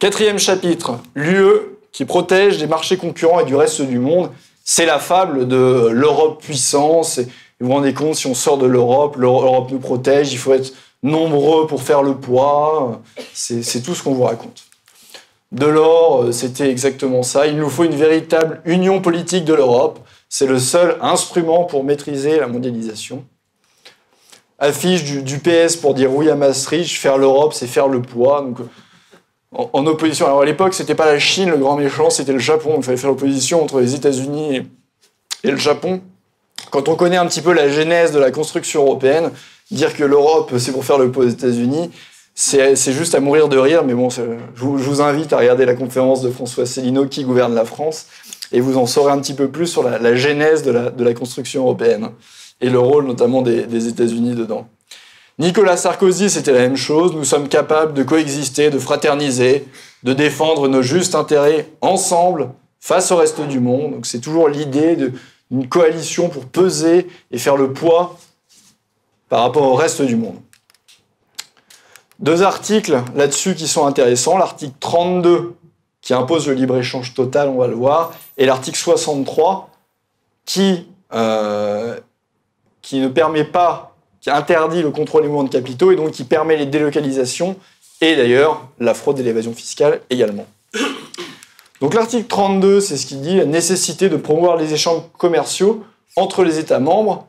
Quatrième chapitre, l'UE qui protège des marchés concurrents et du reste du monde. C'est la fable de l'Europe puissance. Vous vous rendez compte, si on sort de l'Europe, l'Europe nous protège, il faut être nombreux pour faire le poids. C'est tout ce qu'on vous raconte. Delors, euh, c'était exactement ça. Il nous faut une véritable union politique de l'Europe. C'est le seul instrument pour maîtriser la mondialisation. Affiche du, PS pour dire oui à Maastricht, faire l'Europe, c'est faire le poids. En, opposition. Alors à l'époque, c'était pas la Chine le grand méchant, c'était le Japon. Il fallait faire l'opposition entre les États-Unis et, le Japon. Quand on connaît un petit peu la genèse de la construction européenne, dire que l'Europe c'est pour faire le poids aux États-Unis, c'est juste à mourir de rire, mais bon, je vous, invite à regarder la conférence de François Célineau qui gouverne la France, et vous en saurez un petit peu plus sur la, genèse de la, construction européenne, et le rôle notamment des, États-Unis dedans. Nicolas Sarkozy, c'était la même chose, nous sommes capables de coexister, de fraterniser, de défendre nos justes intérêts ensemble face au reste du monde. Donc c'est toujours l'idée d'une coalition pour peser et faire le poids par rapport au reste du monde. Deux articles là-dessus qui sont intéressants. L'article 32 qui impose le libre-échange total, on va le voir, et l'article 63 qui, euh, qui ne permet pas, qui interdit le contrôle des mouvements de capitaux et donc qui permet les délocalisations et d'ailleurs la fraude et l'évasion fiscale également. Donc l'article 32, c'est ce qui dit la nécessité de promouvoir les échanges commerciaux entre les États membres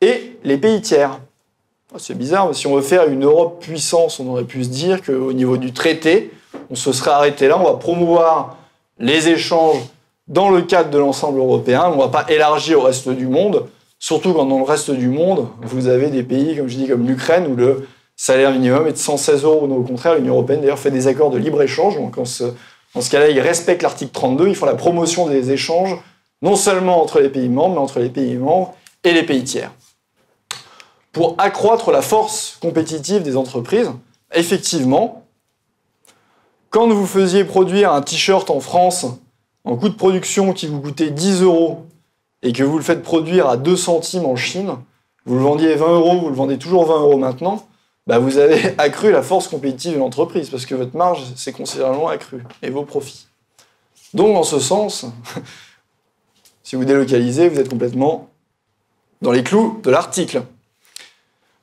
et les pays tiers. Ah, c'est bizarre, si on veut faire une Europe puissance, on aurait pu se dire qu'au niveau du traité, on se serait arrêté là, on va promouvoir les échanges dans le cadre de l'ensemble européen, on ne va pas élargir au reste du monde, surtout quand dans le reste du monde, vous avez des pays, comme l'Ukraine, où le salaire minimum est de 116 euros. au contraire, l'Union européenne d'ailleurs fait des accords de libre-échange, donc en ce, dans ce cas-là, ils respectent l'article 32, ils font la promotion des échanges, non seulement entre les pays membres, mais entre les pays membres et les pays tiers pour accroître la force compétitive des entreprises. Effectivement, quand vous faisiez produire un t-shirt en France en coût de production qui vous coûtait 10 euros et que vous le faites produire à 2 centimes en Chine, vous le vendiez 20 euros, vous le vendez toujours 20 euros maintenant, bah vous avez accru la force compétitive de l'entreprise parce que votre marge s'est considérablement accrue et vos profits. Donc, en ce sens, si vous délocalisez, vous êtes complètement dans les clous de l'article.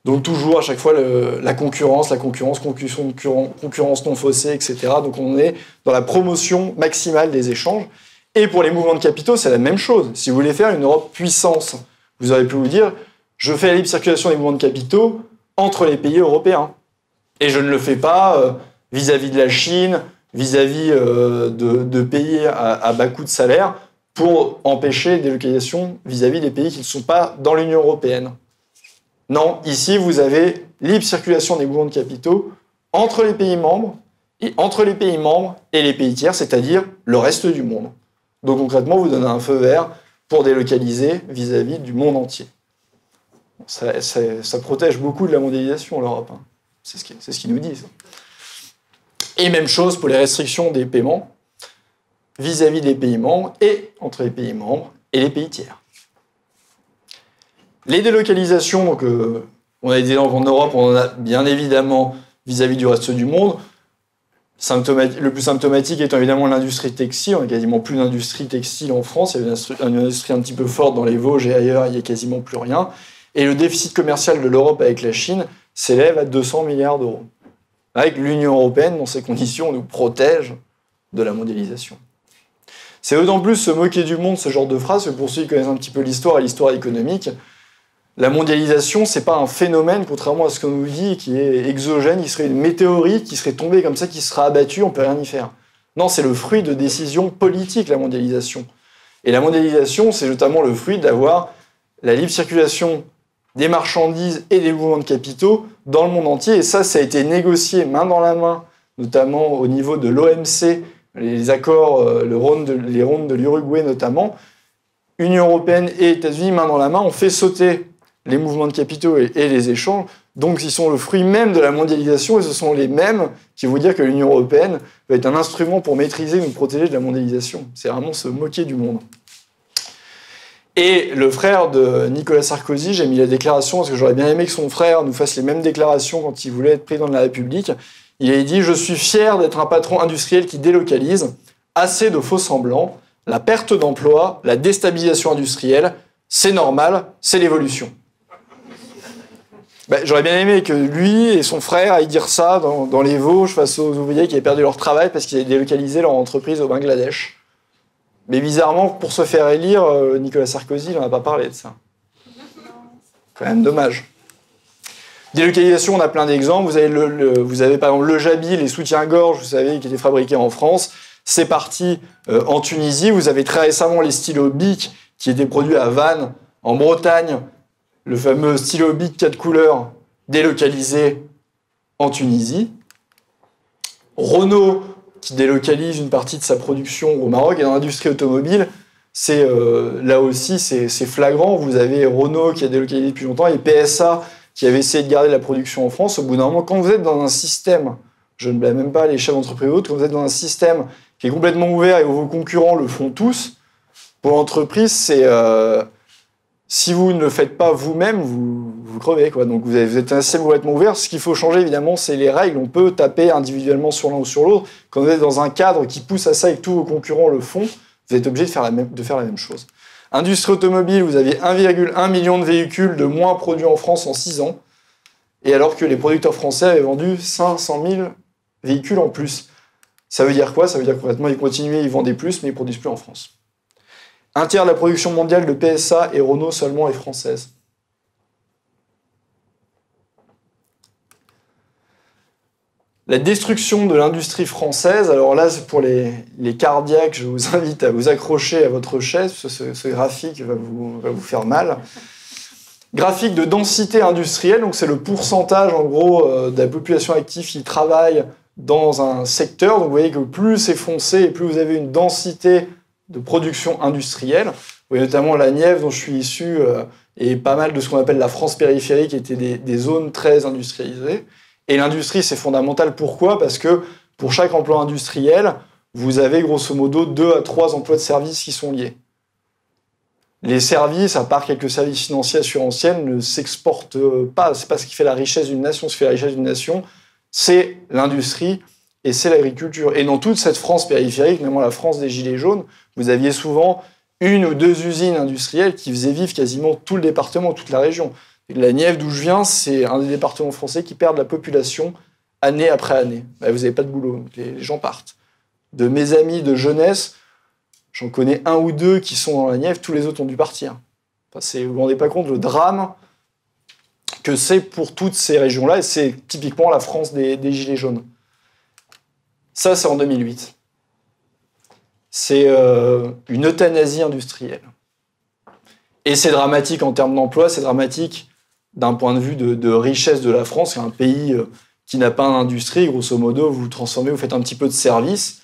Donc toujours à chaque fois la concurrence, la concurrence, concurrence non faussée, etc. Donc on est dans la promotion maximale des échanges. Et pour les mouvements de capitaux, c'est la même chose. Si vous voulez faire une Europe puissance, vous auriez pu vous dire, je fais la libre circulation des mouvements de capitaux entre les pays européens. Et je ne le fais pas euh, vis-à-vis de la Chine, vis-à-vis euh, de, pays à, bas coût de salaire, pour empêcher des localisations vis-à-vis des pays qui ne sont pas dans l'Union européenne. Non, ici, vous avez libre circulation des mouvements de capitaux entre les pays membres et entre les pays membres et les pays tiers, c'est-à-dire le reste du monde. Donc concrètement, vous donnez un feu vert pour délocaliser vis-à-vis du monde entier. Ça, protège beaucoup de la mondialisation, l'Europe. Hein. C'est ce qu'ils nous disent. Et même chose pour les restrictions des paiements vis-à-vis des pays membres et entre les pays membres et les pays tiers. Les délocalisations, euh, on a des exemples en Europe, on en a bien évidemment vis-à-vis du reste du monde. Le plus symptomatique étant évidemment l'industrie textile. On n'a quasiment plus d'industrie textile en France. Il y a une industrie, un petit peu forte dans les Vosges et ailleurs, il n'y a quasiment plus rien. Et le déficit commercial de l'Europe avec la Chine s'élève à 200 milliards d'euros. Avec l'Union européenne, dans ces conditions, nous protège de la mondialisation. C'est d'autant plus se moquer du monde, ce genre de phrase, que pour ceux qui connaissent un petit peu l'histoire et l'histoire économique, la mondialisation, c'est pas un phénomène, contrairement à ce qu'on nous dit, qui est exogène, qui serait une météorite, qui serait tombée comme ça, qui sera abattue, on peut rien y faire. Non, c'est le fruit de décisions politiques, la mondialisation. Et la mondialisation, c'est notamment le fruit d'avoir la libre circulation des marchandises et des mouvements de capitaux dans le monde entier. Et ça, ça a été négocié main dans la main, notamment au niveau de l'OMC, les accords, euh, les rondes de l'Uruguay notamment. Union européenne et États-Unis, main dans la main, ont fait sauter les mouvements de capitaux et, les échanges. Donc, ils sont le fruit même de la mondialisation et ce sont les mêmes qui vont dire que l'Union européenne va être un instrument pour maîtriser ou protéger de la mondialisation. C'est vraiment se moquer du monde. Et le frère de Nicolas Sarkozy, j'ai mis la déclaration parce que j'aurais bien aimé que son frère nous fasse les mêmes déclarations quand il voulait être président de la République. Il a dit Je suis fier d'être un patron industriel qui délocalise. Assez de faux semblants, la perte d'emploi, la déstabilisation industrielle, c'est normal, c'est l'évolution. Ben, j'aurais bien aimé que lui et son frère aillent dire ça dans, les Vosges face aux ouvriers qui avaient perdu leur travail parce qu'ils avaient délocalisé leur entreprise au Bangladesh. Mais bizarrement, pour se faire élire, euh, Nicolas Sarkozy n'en a pas parlé de ça. Quand même dommage. Délocalisation, on a plein d'exemples. Vous, avez avez par exemple le Jabi, les soutiens-gorge, vous savez, qui étaient fabriqués en France. C'est parti euh, en Tunisie. Vous avez très récemment les stylos Bic qui étaient produits à Vannes, en Bretagne. Le fameux stylo Bic 4 couleurs délocalisé en Tunisie. Renault qui délocalise une partie de sa production au Maroc. Et dans l'industrie automobile, c'est euh, là aussi c'est flagrant. Vous avez Renault qui a délocalisé depuis longtemps et PSA qui avait essayé de garder la production en France. Au bout d'un moment, quand vous êtes dans un système, je ne blâme même pas les chefs d'entreprise autres, quand vous êtes dans un système qui est complètement ouvert et où vos concurrents le font tous, pour l'entreprise, c'est euh, si vous ne le faites pas vous-même, vous, crevez. Donc vous, êtes un système complètement ouvert. Ce qu'il faut changer, évidemment, c'est les règles. On peut taper individuellement sur l'un ou sur l'autre. Quand vous êtes dans un cadre qui pousse à ça et que tous vos concurrents le font, vous êtes obligé de faire la même, chose. Industrie automobile, vous aviez 1,1 million de véhicules de moins produits en France en 6 ans, et alors que les producteurs français avaient vendu 500 000 véhicules en plus. Ça veut dire quoi? Ça veut dire concrètement ils continuaient, ils vendaient plus, mais ils produisent plus en France. Un tiers de la production mondiale de PSA et Renault seulement est française. La destruction de l'industrie française, alors là, pour les, cardiaques, je vous invite à vous accrocher à votre chaise, parce que ce, graphique va vous, faire mal. Graphique de densité industrielle, donc c'est le pourcentage, en gros, euh, de la population active qui travaille dans un secteur. Donc vous voyez que plus c'est foncé et plus vous avez une densité de production industrielle. Notamment la Nièvre, dont je suis issu, euh, et pas mal de ce qu'on appelle la France périphérique, qui étaient des, des zones très industrialisées. Et l'industrie, c'est fondamental. Pourquoi? Parce que pour chaque emploi industriel, vous avez grosso modo deux à trois emplois de services qui sont liés. Les services, à part quelques services financiers assurantiels, ne s'exportent pas. C'est pas ce qui fait la richesse d'une nation. Ce qui fait la richesse d'une nation, c'est l'industrie et c'est l'agriculture. Et dans toute cette France périphérique, notamment la France des Gilets jaunes, vous aviez souvent une ou deux usines industrielles qui faisaient vivre quasiment tout le département, toute la région. La Nièvre, d'où je viens, c'est un des départements français qui perd la population année après année. Bah, vous n'avez pas de boulot, les gens partent. De mes amis de jeunesse, j'en connais un ou deux qui sont dans la Nièvre, tous les autres ont dû partir. vous ne vous rendez pas compte le drame que c'est pour toutes ces régions-là, et c'est typiquement la France des, Gilets jaunes. Ça, c'est en 2008. C'est euh, une euthanasie industrielle. Et c'est dramatique en termes d'emploi, c'est dramatique d'un point de vue de, richesse de la France, un pays euh, qui n'a pas d'industrie, grosso modo, vous vous transformez, vous faites un petit peu de service.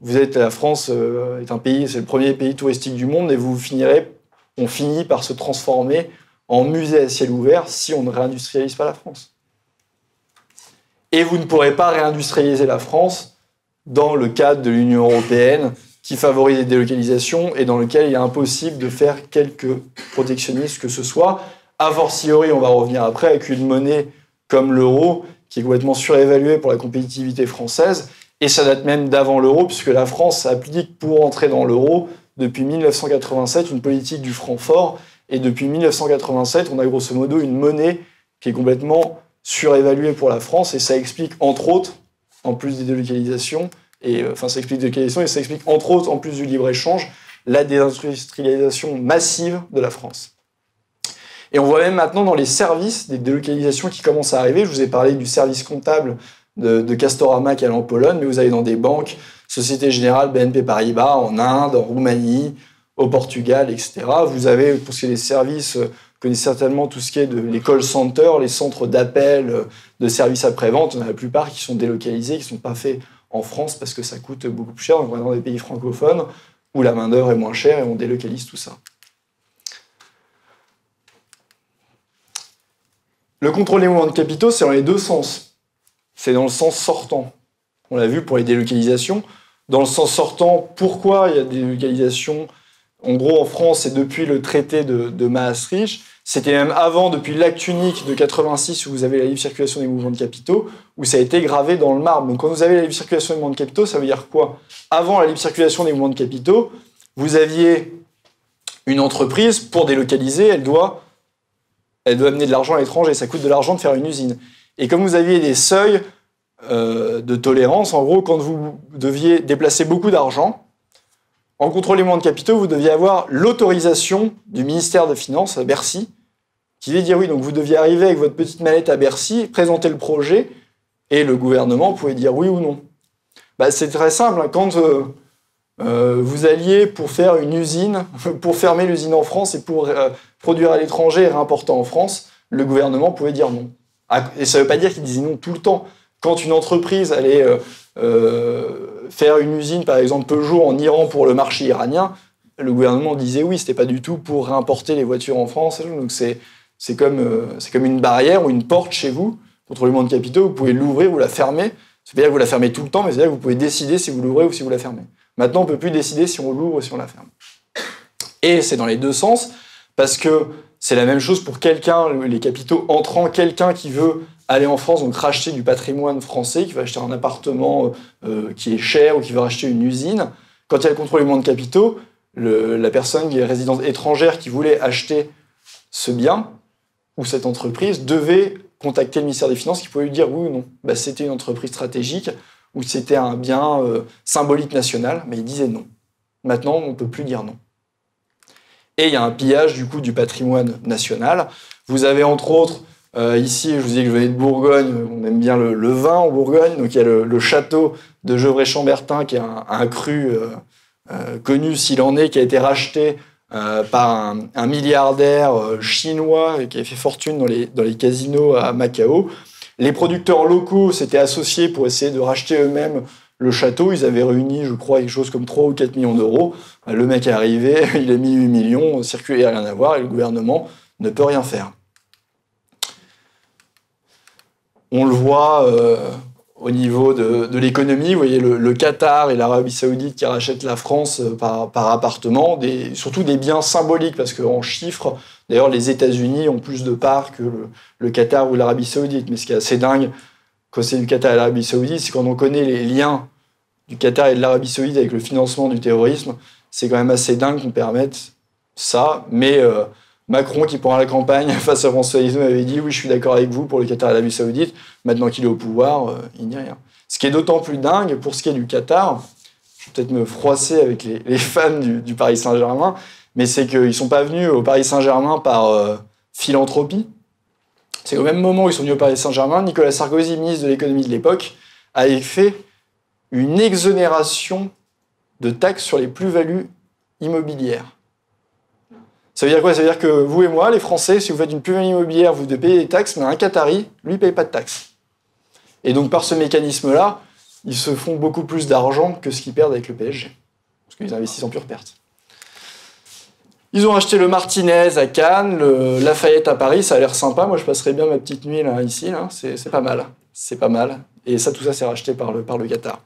Vous êtes, la France euh, est un pays, c'est le premier pays touristique du monde, et vous finirez, on finit par se transformer en musée à ciel ouvert si on ne réindustrialise pas la France. Et vous ne pourrez pas réindustrialiser la France dans le cadre de l'Union européenne qui favorise les délocalisations et dans lequel il est impossible de faire quelque protectionnisme que ce soit. A fortiori, on va revenir après, avec une monnaie comme l'euro, qui est complètement surévaluée pour la compétitivité française, et ça date même d'avant l'euro, puisque la France applique pour entrer dans l'euro, depuis 1987, une politique du franc fort, et depuis 1987, on a grosso modo une monnaie qui est complètement surévaluée pour la France, et ça explique, entre autres, en plus des délocalisations, et euh, enfin ça explique des délocalisations, et ça explique, entre autres, en plus du libre-échange, la désindustrialisation massive de la France. Et on voit même maintenant dans les services des délocalisations qui commencent à arriver. Je vous ai parlé du service comptable de, Castorama qui est en Pologne, mais vous allez dans des banques, Société Générale, BNP Paribas, en Inde, en Roumanie, au Portugal, etc. Vous avez, pour ce qui est des services, vous connaissez certainement tout ce qui est de les call centers, les centres d'appel de services après-vente. La plupart qui sont délocalisés, qui ne sont pas faits en France parce que ça coûte beaucoup plus cher. On est dans des pays francophones où la main-d'œuvre est moins chère et on délocalise tout ça. Le contrôle des mouvements de capitaux, c'est dans les deux sens. C'est dans le sens sortant. On l'a vu pour les délocalisations. Dans le sens sortant, pourquoi il y a des délocalisations En gros, en France, c'est depuis le traité de, Maastricht. C'était même avant, depuis l'acte unique de 86, où vous avez la libre circulation des mouvements de capitaux, où ça a été gravé dans le marbre. Donc quand vous avez la libre circulation des mouvements de capitaux, ça veut dire quoi? Avant la libre circulation des mouvements de capitaux, vous aviez une entreprise, pour délocaliser, elle doit, elle doit amener de l'argent à l'étranger. Ça coûte de l'argent de faire une usine. Et comme vous aviez des seuils euh, de tolérance, en gros, quand vous deviez déplacer beaucoup d'argent, en contrôle des mouvements de capitaux, vous deviez avoir l'autorisation du ministère des Finances à Bercy, qui devait dire oui. Donc vous deviez arriver avec votre petite mallette à Bercy, présenter le projet, et le gouvernement pouvait dire oui ou non. Bah, c'est très simple. Hein. Quand euh, euh, vous alliez pour faire une usine, pour fermer l'usine en France et pour euh, produire à l'étranger et réimporter en France, le gouvernement pouvait dire non. Ah, et ça ne veut pas dire qu'il disait non tout le temps. Quand une entreprise allait euh, faire une usine, par exemple Peugeot en Iran pour le marché iranien, le gouvernement disait oui, c'était pas du tout pour réimporter les voitures en France. Donc c'est c'est comme c'est comme une barrière ou une porte chez vous contre le monde de capitaux. Vous pouvez l'ouvrir ou la fermer. Ça veut dire que vous la fermez tout le temps, mais c'est-à-dire que vous pouvez décider si vous l'ouvrez ou si vous la fermez. Maintenant, on ne peut plus décider si on l'ouvre ou si on la ferme. Et c'est dans les deux sens, parce que c'est la même chose pour quelqu'un, les capitaux entrants, quelqu'un qui veut aller en France, donc racheter du patrimoine français, qui va acheter un appartement euh, qui est cher ou qui veut racheter une usine. Quand il y a le contrôle du monde de capitaux, la personne qui est résidente étrangère qui voulait acheter ce bien ou cette entreprise devait contacter le ministère des Finances qui pouvait lui dire oui ou non. Bah, C'était une entreprise stratégique, où c'était un bien euh, symbolique national, mais il disait non. Maintenant, on ne peut plus dire non. Et il y a un pillage du coup du patrimoine national. Vous avez entre autres euh, ici, je vous dis que je venais de Bourgogne, on aime bien le, vin en Bourgogne, donc il y a le, château de Gevrey-Chambertin qui est un, cru euh, connu s'il en est, qui a été racheté par un, milliardaire chinois qui a fait fortune dans les, dans les casinos à Macao. Les producteurs locaux s'étaient associés pour essayer de racheter eux-mêmes le château. Ils avaient réuni, je crois, quelque chose comme 3 ou 4 millions d'euros. Le mec est arrivé, il a mis 8 millions, le n'a rien à voir et le gouvernement ne peut rien faire. On le voit euh, au niveau de, l'économie. Vous voyez le, Qatar et l'Arabie Saoudite qui rachètent la France euh, par, appartement, surtout des biens symboliques, parce qu'en chiffres, D'ailleurs, les États-Unis ont plus de parts que le, Qatar ou l'Arabie Saoudite. Mais ce qui est assez dingue quand c'est du Qatar et l'Arabie Saoudite, c'est quand on connaît les liens du Qatar et de l'Arabie Saoudite avec le financement du terrorisme, c'est quand même assez dingue qu'on permette ça. Mais euh, Macron, qui pendant la campagne face à François Hollande, avait dit oui, je suis d'accord avec vous pour le Qatar et l'Arabie Saoudite. Maintenant qu'il est au pouvoir, euh, il n'y a rien. Ce qui est d'autant plus dingue pour ce qui est du Qatar, je vais peut-être me froisser avec les, fans du Paris Saint-Germain, mais c'est qu'ils ne sont pas venus au Paris Saint-Germain par euh, philanthropie. C'est au même moment où ils sont venus au Paris Saint-Germain, Nicolas Sarkozy, ministre de l'économie de l'époque, avait fait une exonération de taxes sur les plus-values immobilières. Ça veut dire quoi? Ça veut dire que vous et moi, les Français, si vous faites une plus-value immobilière, vous devez payer des taxes, mais un Qatari, lui, ne paye pas de taxes. Et donc, par ce mécanisme-là, ils se font beaucoup plus d'argent que ce qu'ils perdent avec le PSG. Parce qu'ils investissent en pure perte. Ils ont acheté le Martinez à Cannes, le Lafayette à Paris, ça a l'air sympa. Moi, je passerais bien ma petite nuit là, ici. C'est, pas mal. C'est pas mal. Et ça, tout ça, c'est racheté par le Qatar.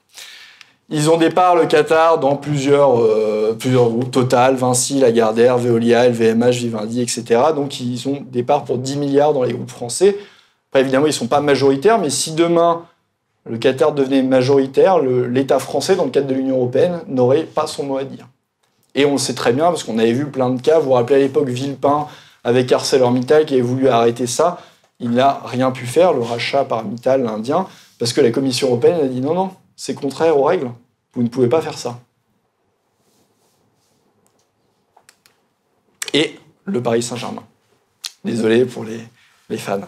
Ils ont des parts, le Qatar, dans plusieurs, euh, plusieurs groupes, Total, Vinci, Lagardère, Veolia, LVMH, Vivendi, etc. Donc, ils ont des parts pour 10 milliards dans les groupes français. Après, évidemment, ils ne sont pas majoritaires, mais si demain, le Qatar devenait majoritaire, l'État français, dans le cadre de l'Union européenne, n'aurait pas son mot à dire. Et on le sait très bien, parce qu'on avait vu plein de cas. Vous vous rappelez à l'époque Villepin avec ArcelorMittal qui avait voulu arrêter ça. Il n'a rien pu faire, le rachat par Mittal, l'Indien, parce que la Commission européenne a dit non, non, c'est contraire aux règles. Vous ne pouvez pas faire ça. Et le Paris Saint-Germain. Désolé pour les, les fans.